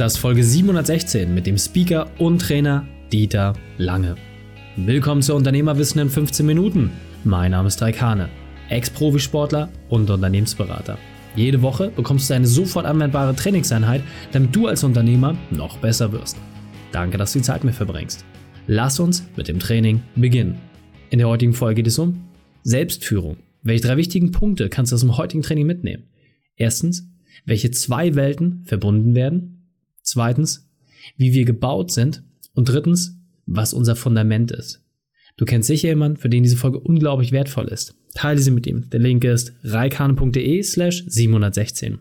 Das ist Folge 716 mit dem Speaker und Trainer Dieter Lange. Willkommen zu Unternehmerwissen in 15 Minuten. Mein Name ist Raikane, Ex-Profisportler und Unternehmensberater. Jede Woche bekommst du eine sofort anwendbare Trainingseinheit, damit du als Unternehmer noch besser wirst. Danke, dass du die Zeit mit verbringst. Lass uns mit dem Training beginnen. In der heutigen Folge geht es um Selbstführung. Welche drei wichtigen Punkte kannst du aus dem heutigen Training mitnehmen? Erstens, welche zwei Welten verbunden werden. Zweitens, wie wir gebaut sind. Und drittens, was unser Fundament ist. Du kennst sicher jemanden, für den diese Folge unglaublich wertvoll ist. Teile sie mit ihm. Der Link ist reikane.de slash 716.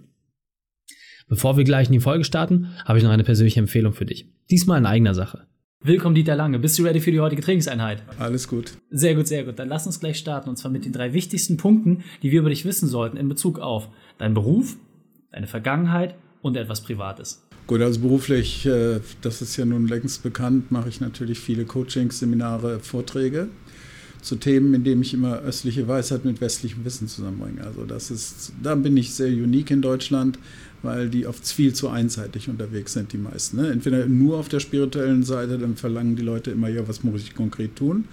Bevor wir gleich in die Folge starten, habe ich noch eine persönliche Empfehlung für dich. Diesmal in eigener Sache. Willkommen, Dieter Lange. Bist du ready für die heutige Trainingseinheit? Alles gut. Sehr gut, sehr gut. Dann lass uns gleich starten und zwar mit den drei wichtigsten Punkten, die wir über dich wissen sollten in Bezug auf deinen Beruf, deine Vergangenheit und etwas Privates. Gut, also beruflich, äh, das ist ja nun längst bekannt, mache ich natürlich viele Coachings, Seminare, Vorträge zu Themen, in denen ich immer östliche Weisheit mit westlichem Wissen zusammenbringe. Also das ist, da bin ich sehr unique in Deutschland, weil die oft viel zu einseitig unterwegs sind, die meisten. Ne? Entweder nur auf der spirituellen Seite, dann verlangen die Leute immer, ja, was muss ich konkret tun?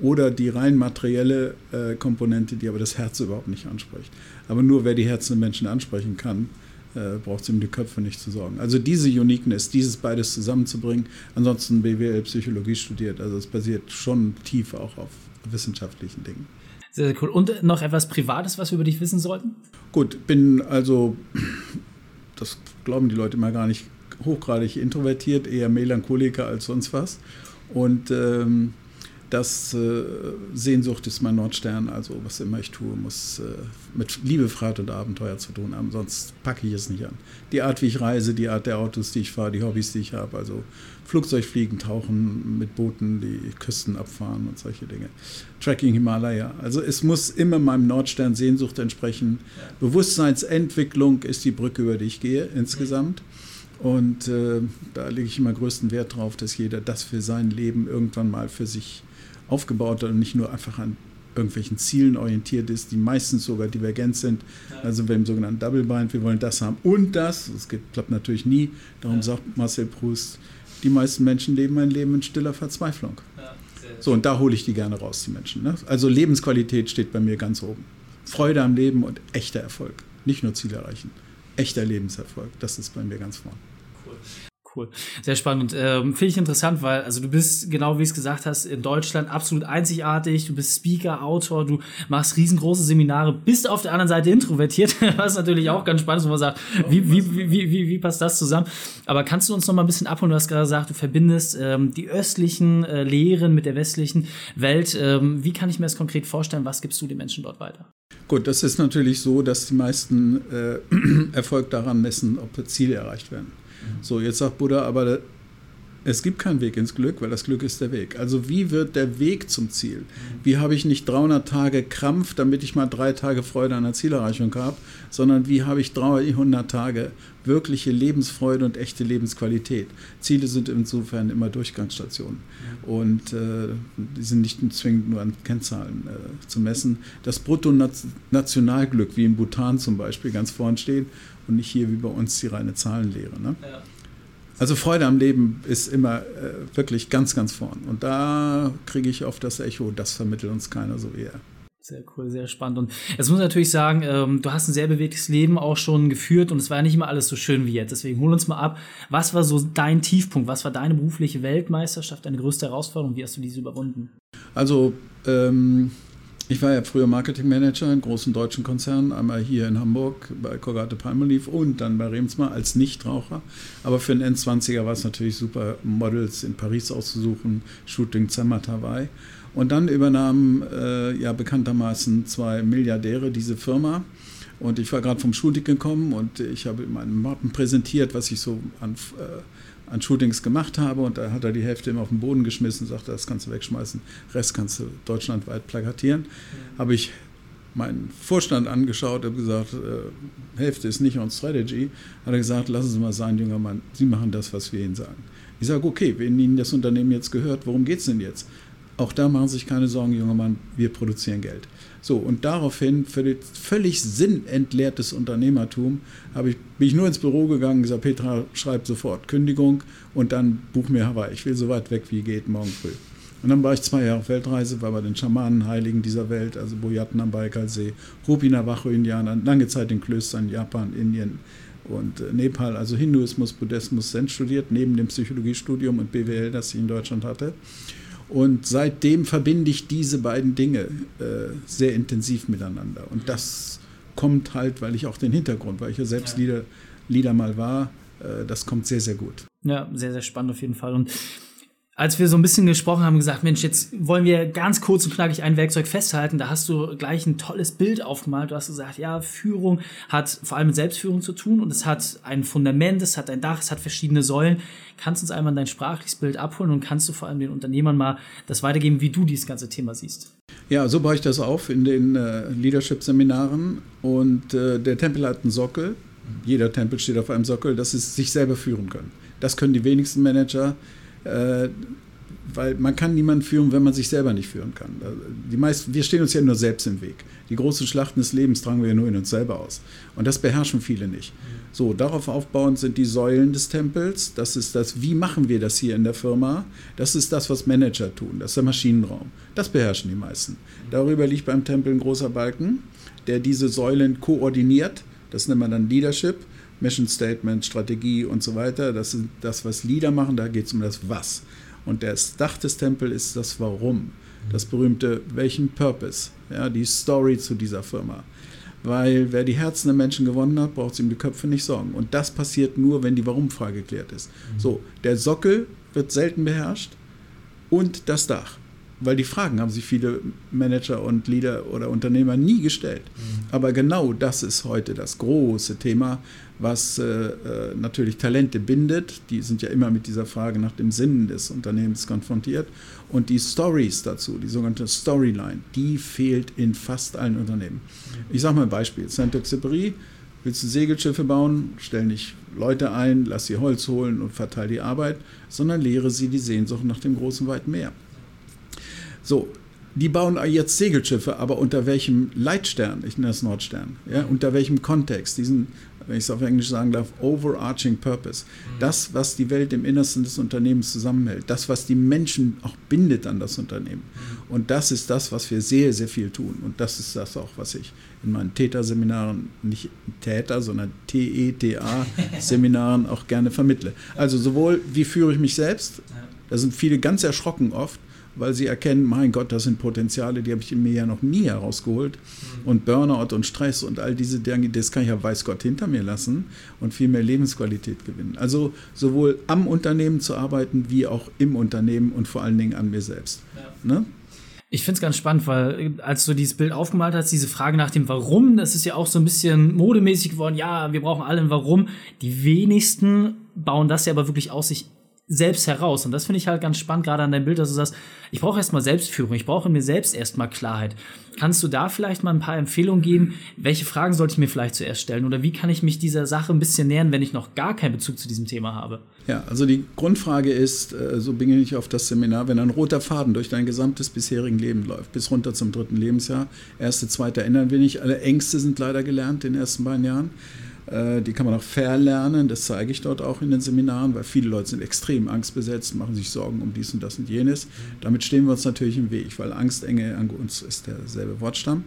Oder die rein materielle äh, Komponente, die aber das Herz überhaupt nicht anspricht. Aber nur wer die Herzen der Menschen ansprechen kann, äh, braucht es um die Köpfe nicht zu sorgen. Also diese Uniqueness, dieses beides zusammenzubringen, ansonsten BWL Psychologie studiert, also es basiert schon tief auch auf wissenschaftlichen Dingen. Sehr, sehr cool. Und noch etwas Privates, was wir über dich wissen sollten? Gut, bin also, das glauben die Leute immer gar nicht, hochgradig introvertiert, eher Melancholiker als sonst was. Und ähm, das äh, Sehnsucht ist mein Nordstern, also was immer ich tue, muss äh, mit Liebe, Freiheit und Abenteuer zu tun haben, sonst packe ich es nicht an. Die Art, wie ich reise, die Art der Autos, die ich fahre, die Hobbys, die ich habe, also Flugzeugfliegen, Tauchen mit Booten, die Küsten abfahren und solche Dinge. Tracking Himalaya. Also es muss immer meinem Nordstern Sehnsucht entsprechen. Bewusstseinsentwicklung ist die Brücke, über die ich gehe insgesamt. Und äh, da lege ich immer größten Wert drauf, dass jeder das für sein Leben irgendwann mal für sich aufgebaut und nicht nur einfach an irgendwelchen Zielen orientiert ist, die meistens sogar divergent sind. Also wir im sogenannten Double Bind, wir wollen das haben und das. Das klappt natürlich nie. Darum ja. sagt Marcel Proust, die meisten Menschen leben ein Leben in stiller Verzweiflung. Ja, so, und da hole ich die gerne raus, die Menschen. Ne? Also Lebensqualität steht bei mir ganz oben. Freude am Leben und echter Erfolg. Nicht nur Ziel erreichen. Echter Lebenserfolg. Das ist bei mir ganz vorne. Cool. Sehr spannend. Ähm, Finde ich interessant, weil also du bist, genau wie es gesagt hast, in Deutschland absolut einzigartig. Du bist Speaker, Autor, du machst riesengroße Seminare, bist auf der anderen Seite introvertiert, was natürlich auch ganz spannend ist, wo man sagt, wie, wie, wie, wie, wie passt das zusammen? Aber kannst du uns noch mal ein bisschen abholen? Du hast gerade gesagt, du verbindest ähm, die östlichen äh, Lehren mit der westlichen Welt. Ähm, wie kann ich mir das konkret vorstellen? Was gibst du den Menschen dort weiter? Gut, das ist natürlich so, dass die meisten äh, Erfolg daran messen, ob Ziele erreicht werden. So, jetzt sagt Buddha, aber es gibt keinen Weg ins Glück, weil das Glück ist der Weg. Also wie wird der Weg zum Ziel? Wie habe ich nicht 300 Tage Krampf, damit ich mal drei Tage Freude an der Zielerreichung habe, sondern wie habe ich 300 Tage wirkliche Lebensfreude und echte Lebensqualität? Ziele sind insofern immer Durchgangsstationen und äh, die sind nicht zwingend nur an Kennzahlen äh, zu messen. Das Bruttonationalglück, wie in Bhutan zum Beispiel, ganz vorn steht und nicht hier wie bei uns die reine Zahlenlehre. Ne? Ja. Also Freude am Leben ist immer äh, wirklich ganz, ganz vorn. Und da kriege ich oft das Echo, das vermittelt uns keiner so wie er. Sehr cool, sehr spannend. Und jetzt muss ich natürlich sagen, ähm, du hast ein sehr bewegtes Leben auch schon geführt und es war ja nicht immer alles so schön wie jetzt. Deswegen hol uns mal ab. Was war so dein Tiefpunkt? Was war deine berufliche Weltmeisterschaft, deine größte Herausforderung? Wie hast du diese überwunden? Also, ähm, ich war ja früher Marketingmanager in großen deutschen Konzernen, einmal hier in Hamburg bei Colgate Palmolive und dann bei Remsmar als Nichtraucher. Aber für einen N20er war es natürlich super, Models in Paris auszusuchen, Shooting Zermatt Hawaii. Und dann übernahmen äh, ja bekanntermaßen zwei Milliardäre diese Firma. Und ich war gerade vom Shooting gekommen und ich habe meinen Mappen präsentiert, was ich so an äh, an Shootings gemacht habe und da hat er die Hälfte immer auf den Boden geschmissen, sagte, das kannst du wegschmeißen, Rest kannst du deutschlandweit plakatieren. Mhm. Habe ich meinen Vorstand angeschaut, habe gesagt, äh, Hälfte ist nicht on Strategy. Hat er gesagt, lassen Sie mal sein, junger Mann, Sie machen das, was wir Ihnen sagen. Ich sage, okay, wenn Ihnen das Unternehmen jetzt gehört, worum geht es denn jetzt? Auch da machen Sie sich keine Sorgen, junger Mann, wir produzieren Geld. So, und daraufhin, für völlig sinnentleertes Unternehmertum, ich, bin ich nur ins Büro gegangen gesagt, Petra, schreibt sofort Kündigung und dann buch mir Hawaii. Ich will so weit weg wie geht morgen früh. Und dann war ich zwei Jahre auf Weltreise, war bei den Schamanenheiligen dieser Welt, also Boyatten am Baikalsee, Hopi Navajo-Indianern, lange Zeit in Klöstern, Japan, Indien und äh, Nepal, also Hinduismus, Buddhismus, Zen studiert, neben dem Psychologiestudium und BWL, das ich in Deutschland hatte. Und seitdem verbinde ich diese beiden Dinge äh, sehr intensiv miteinander. Und das kommt halt, weil ich auch den Hintergrund, weil ich ja selbst ja. Lieder, Lieder mal war, äh, das kommt sehr, sehr gut. Ja, sehr, sehr spannend auf jeden Fall. Und als wir so ein bisschen gesprochen haben, gesagt, Mensch, jetzt wollen wir ganz kurz und knackig ein Werkzeug festhalten. Da hast du gleich ein tolles Bild aufgemalt. Du hast gesagt, ja, Führung hat vor allem mit Selbstführung zu tun und es hat ein Fundament, es hat ein Dach, es hat verschiedene Säulen. Kannst du uns einmal dein sprachliches Bild abholen und kannst du vor allem den Unternehmern mal das weitergeben, wie du dieses ganze Thema siehst? Ja, so baue ich das auf in den äh, Leadership-Seminaren und äh, der Tempel hat einen Sockel. Jeder Tempel steht auf einem Sockel, dass sie sich selber führen können. Das können die wenigsten Manager äh, weil man kann niemanden führen, wenn man sich selber nicht führen kann. Die meisten, wir stehen uns ja nur selbst im Weg. Die großen Schlachten des Lebens tragen wir ja nur in uns selber aus. Und das beherrschen viele nicht. So, darauf aufbauend sind die Säulen des Tempels. Das ist das, wie machen wir das hier in der Firma? Das ist das, was Manager tun. Das ist der Maschinenraum. Das beherrschen die meisten. Darüber liegt beim Tempel ein großer Balken, der diese Säulen koordiniert. Das nennt man dann Leadership. Mission Statement, Strategie und so weiter. Das ist das, was Lieder machen, da geht es um das Was. Und das Dach des Tempels ist das Warum. Das berühmte, welchen Purpose, ja, die Story zu dieser Firma. Weil wer die Herzen der Menschen gewonnen hat, braucht sich um die Köpfe nicht sorgen. Und das passiert nur, wenn die Warum-Frage geklärt ist. So, der Sockel wird selten beherrscht und das Dach weil die Fragen haben sich viele Manager und Leader oder Unternehmer nie gestellt. Mhm. Aber genau das ist heute das große Thema, was äh, äh, natürlich Talente bindet. Die sind ja immer mit dieser Frage nach dem Sinn des Unternehmens konfrontiert. Und die Stories dazu, die sogenannte Storyline, die fehlt in fast allen Unternehmen. Mhm. Ich sage mal ein Beispiel. Saint-Exupéry, willst du Segelschiffe bauen, stell nicht Leute ein, lass sie Holz holen und verteile die Arbeit, sondern lehre sie die Sehnsucht nach dem großen, weiten Meer. So, die bauen jetzt Segelschiffe, aber unter welchem Leitstern? Ich nenne das Nordstern. Ja? Unter welchem Kontext? Diesen, wenn ich es auf Englisch sagen darf, overarching purpose. Mhm. Das, was die Welt im Innersten des Unternehmens zusammenhält. Das, was die Menschen auch bindet an das Unternehmen. Mhm. Und das ist das, was wir sehr, sehr viel tun. Und das ist das auch, was ich in meinen Täter-Seminaren, nicht Täter, sondern T-E-T-A-Seminaren auch gerne vermittle. Also sowohl, wie führe ich mich selbst? Da sind viele ganz erschrocken oft weil sie erkennen, mein Gott, das sind Potenziale, die habe ich in mir ja noch nie herausgeholt. Und Burnout und Stress und all diese Dinge, das kann ich ja weiß Gott hinter mir lassen und viel mehr Lebensqualität gewinnen. Also sowohl am Unternehmen zu arbeiten, wie auch im Unternehmen und vor allen Dingen an mir selbst. Ja. Ne? Ich finde es ganz spannend, weil als du dieses Bild aufgemalt hast, diese Frage nach dem Warum, das ist ja auch so ein bisschen modemäßig geworden. Ja, wir brauchen alle ein Warum. Die wenigsten bauen das ja aber wirklich aus sich selbst heraus. Und das finde ich halt ganz spannend, gerade an deinem Bild, dass du sagst, ich brauche erstmal Selbstführung, ich brauche in mir selbst erstmal Klarheit. Kannst du da vielleicht mal ein paar Empfehlungen geben? Welche Fragen sollte ich mir vielleicht zuerst stellen? Oder wie kann ich mich dieser Sache ein bisschen nähern, wenn ich noch gar keinen Bezug zu diesem Thema habe? Ja, also die Grundfrage ist, äh, so bin ich auf das Seminar, wenn ein roter Faden durch dein gesamtes bisherigen Leben läuft, bis runter zum dritten Lebensjahr, erste, zweite ändern wir nicht, alle Ängste sind leider gelernt in den ersten beiden Jahren. Äh, die kann man auch verlernen, das zeige ich dort auch in den Seminaren, weil viele Leute sind extrem angstbesetzt, machen sich Sorgen um dies und das und jenes. Damit stehen wir uns natürlich im Weg, weil Angst, Enge an uns ist derselbe Wortstamm.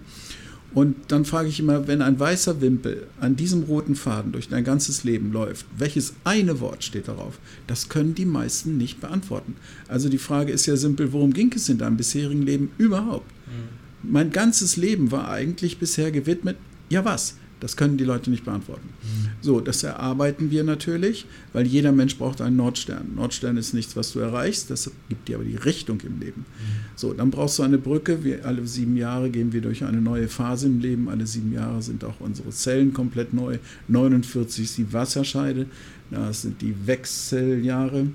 Und dann frage ich immer, wenn ein weißer Wimpel an diesem roten Faden durch dein ganzes Leben läuft, welches eine Wort steht darauf? Das können die meisten nicht beantworten. Also die Frage ist ja simpel, worum ging es in deinem bisherigen Leben überhaupt? Mhm. Mein ganzes Leben war eigentlich bisher gewidmet, ja was? Das können die Leute nicht beantworten. Mhm. So, das erarbeiten wir natürlich, weil jeder Mensch braucht einen Nordstern. Nordstern ist nichts, was du erreichst, das gibt dir aber die Richtung im Leben. Mhm. So, dann brauchst du eine Brücke. Wir, alle sieben Jahre gehen wir durch eine neue Phase im Leben. Alle sieben Jahre sind auch unsere Zellen komplett neu. 49 ist die Wasserscheide, das sind die Wechseljahre.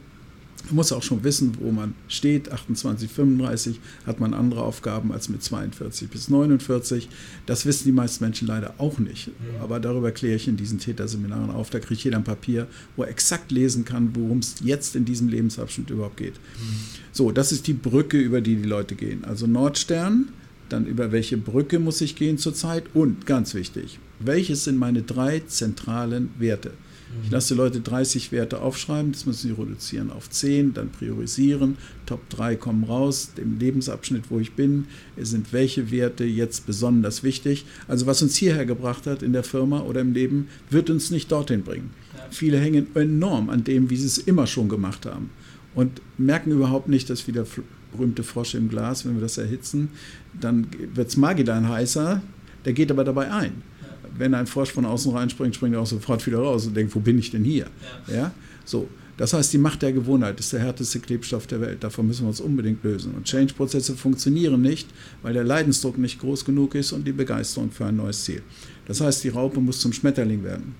Man muss auch schon wissen, wo man steht. 28, 35 hat man andere Aufgaben als mit 42 bis 49. Das wissen die meisten Menschen leider auch nicht. Aber darüber kläre ich in diesen Täterseminaren auf. Da kriegt jeder ein Papier, wo er exakt lesen kann, worum es jetzt in diesem Lebensabschnitt überhaupt geht. So, das ist die Brücke, über die die Leute gehen. Also Nordstern, dann über welche Brücke muss ich gehen zurzeit und ganz wichtig, welches sind meine drei zentralen Werte? Ich lasse die Leute 30 Werte aufschreiben, das müssen sie reduzieren auf 10, dann priorisieren. Top 3 kommen raus, dem Lebensabschnitt, wo ich bin, sind welche Werte jetzt besonders wichtig. Also was uns hierher gebracht hat in der Firma oder im Leben, wird uns nicht dorthin bringen. Ja. Viele hängen enorm an dem, wie sie es immer schon gemacht haben und merken überhaupt nicht, dass wieder berühmte Frosch im Glas, wenn wir das erhitzen, dann wird es Magidan heißer, der geht aber dabei ein wenn ein Frosch von außen reinspringt, springt er auch sofort wieder raus und denkt, wo bin ich denn hier? Ja. ja? So. Das heißt, die Macht der Gewohnheit ist der härteste Klebstoff der Welt. Davon müssen wir uns unbedingt lösen. Und Change-Prozesse funktionieren nicht, weil der Leidensdruck nicht groß genug ist und die Begeisterung für ein neues Ziel. Das heißt, die Raupe muss zum Schmetterling werden.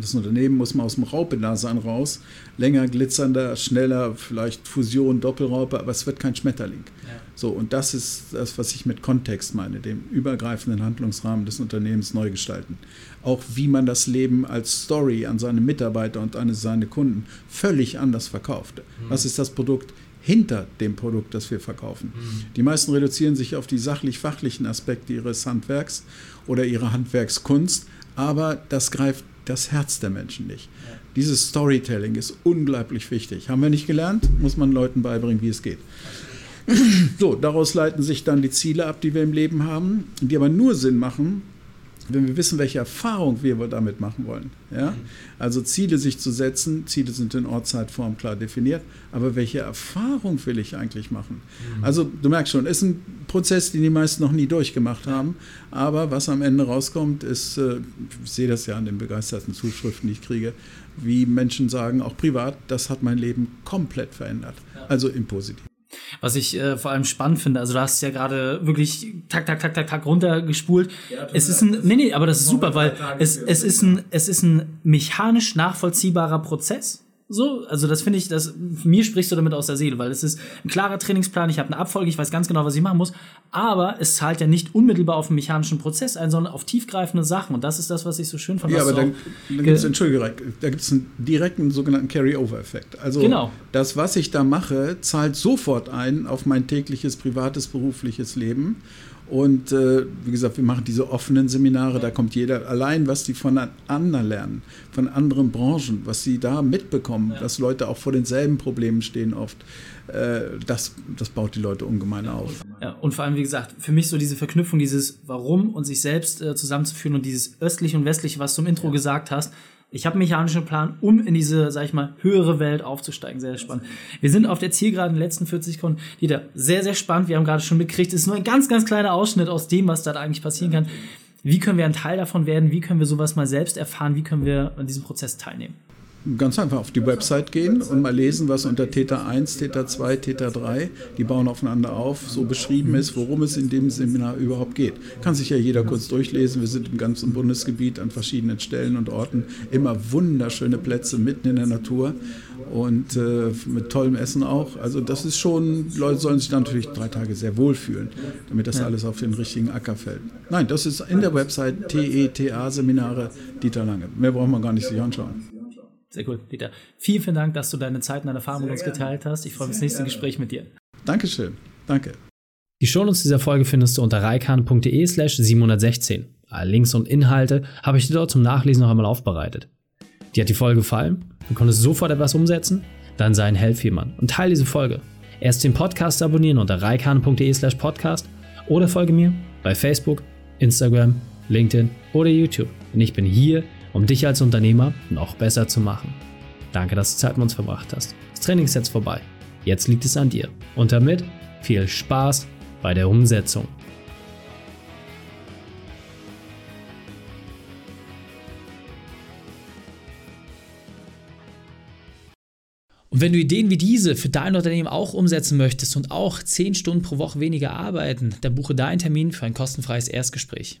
Das Unternehmen muss mal aus dem Raupedasein raus. Länger, glitzernder, schneller, vielleicht Fusion, Doppelraupe, aber es wird kein Schmetterling. Ja. So, und das ist das, was ich mit Kontext meine, dem übergreifenden Handlungsrahmen des Unternehmens neu gestalten. Auch wie man das Leben als Story an seine Mitarbeiter und an seine Kunden völlig anders verkauft. Mhm. Was ist das Produkt? hinter dem Produkt, das wir verkaufen. Mhm. Die meisten reduzieren sich auf die sachlich-fachlichen Aspekte ihres Handwerks oder ihrer Handwerkskunst, aber das greift das Herz der Menschen nicht. Ja. Dieses Storytelling ist unglaublich wichtig. Haben wir nicht gelernt, muss man Leuten beibringen, wie es geht. So, daraus leiten sich dann die Ziele ab, die wir im Leben haben, die aber nur Sinn machen, wenn wir wissen, welche Erfahrung wir damit machen wollen. Ja? Also Ziele sich zu setzen, Ziele sind in Ortszeitform klar definiert, aber welche Erfahrung will ich eigentlich machen? Mhm. Also du merkst schon, es ist ein Prozess, den die meisten noch nie durchgemacht haben, aber was am Ende rauskommt, ist, äh, ich sehe das ja an den begeisterten Zuschriften, die ich kriege, wie Menschen sagen, auch privat, das hat mein Leben komplett verändert. Also im Positiven. Was ich äh, vor allem spannend finde, also du hast ja gerade wirklich tak, tak, tak, tak, tak runtergespult. Ja, es ist ein, nee, nee, aber das ist super, weil es, es ist ein, es ist ein mechanisch nachvollziehbarer Prozess. So, also das finde ich, das mir sprichst du damit aus der Seele, weil es ist ein klarer Trainingsplan, ich habe eine Abfolge, ich weiß ganz genau, was ich machen muss, aber es zahlt ja nicht unmittelbar auf einen mechanischen Prozess ein, sondern auf tiefgreifende Sachen und das ist das, was ich so schön fand. Ja, aber dann, dann gibt es, Entschuldige, da gibt es einen direkten sogenannten Carry-Over-Effekt. Also genau. das, was ich da mache, zahlt sofort ein auf mein tägliches, privates, berufliches Leben und äh, wie gesagt, wir machen diese offenen Seminare, da kommt jeder allein, was die von anderen lernen, von anderen Branchen, was sie da mitbekommen, ja. dass Leute auch vor denselben Problemen stehen oft. Äh, das, das baut die Leute ungemein auf. Ja, und vor allem, wie gesagt, für mich so diese Verknüpfung, dieses Warum und sich selbst äh, zusammenzuführen und dieses östliche und westliche, was du im Intro ja. gesagt hast, ich habe mechanischen Plan, um in diese, sag ich mal, höhere Welt aufzusteigen. Sehr, sehr spannend. Wir sind auf der Zielgeraden den letzten 40 Sekunden. Dieter, sehr, sehr spannend. Wir haben gerade schon mitgekriegt, es ist nur ein ganz, ganz kleiner Ausschnitt aus dem, was da eigentlich passieren kann. Wie können wir ein Teil davon werden? Wie können wir sowas mal selbst erfahren? Wie können wir an diesem Prozess teilnehmen? Ganz einfach auf die Website gehen und mal lesen, was unter Täter 1, Täter 2, Täter 3, die bauen aufeinander auf, so beschrieben ist, worum es in dem Seminar überhaupt geht. Kann sich ja jeder kurz durchlesen. Wir sind im ganzen Bundesgebiet an verschiedenen Stellen und Orten. Immer wunderschöne Plätze mitten in der Natur und äh, mit tollem Essen auch. Also das ist schon, Leute sollen sich dann natürlich drei Tage sehr wohlfühlen, damit das alles auf den richtigen Acker fällt. Nein, das ist in der Website TETA-Seminare Dieter Lange. Mehr braucht man gar nicht sich anschauen. Sehr cool, Peter. Vielen, vielen Dank, dass du deine Zeit und deine Erfahrungen mit uns geteilt hast. Ich freue mich auf das nächste Gespräch mit dir. Dankeschön. Danke. Die Shownotes dieser Folge findest du unter reikan.de slash 716. Alle Links und Inhalte habe ich dir dort zum Nachlesen noch einmal aufbereitet. Dir hat die Folge gefallen? Du konntest sofort etwas umsetzen? Dann sei ein jemanden und teile diese Folge. Erst den Podcast abonnieren unter reikan.de slash podcast oder folge mir bei Facebook, Instagram, LinkedIn oder YouTube. Und ich bin hier, um dich als Unternehmer noch besser zu machen. Danke, dass du Zeit mit uns verbracht hast. Das Training ist jetzt vorbei. Jetzt liegt es an dir. Und damit viel Spaß bei der Umsetzung. Und wenn du Ideen wie diese für dein Unternehmen auch umsetzen möchtest und auch 10 Stunden pro Woche weniger arbeiten, dann buche deinen Termin für ein kostenfreies Erstgespräch.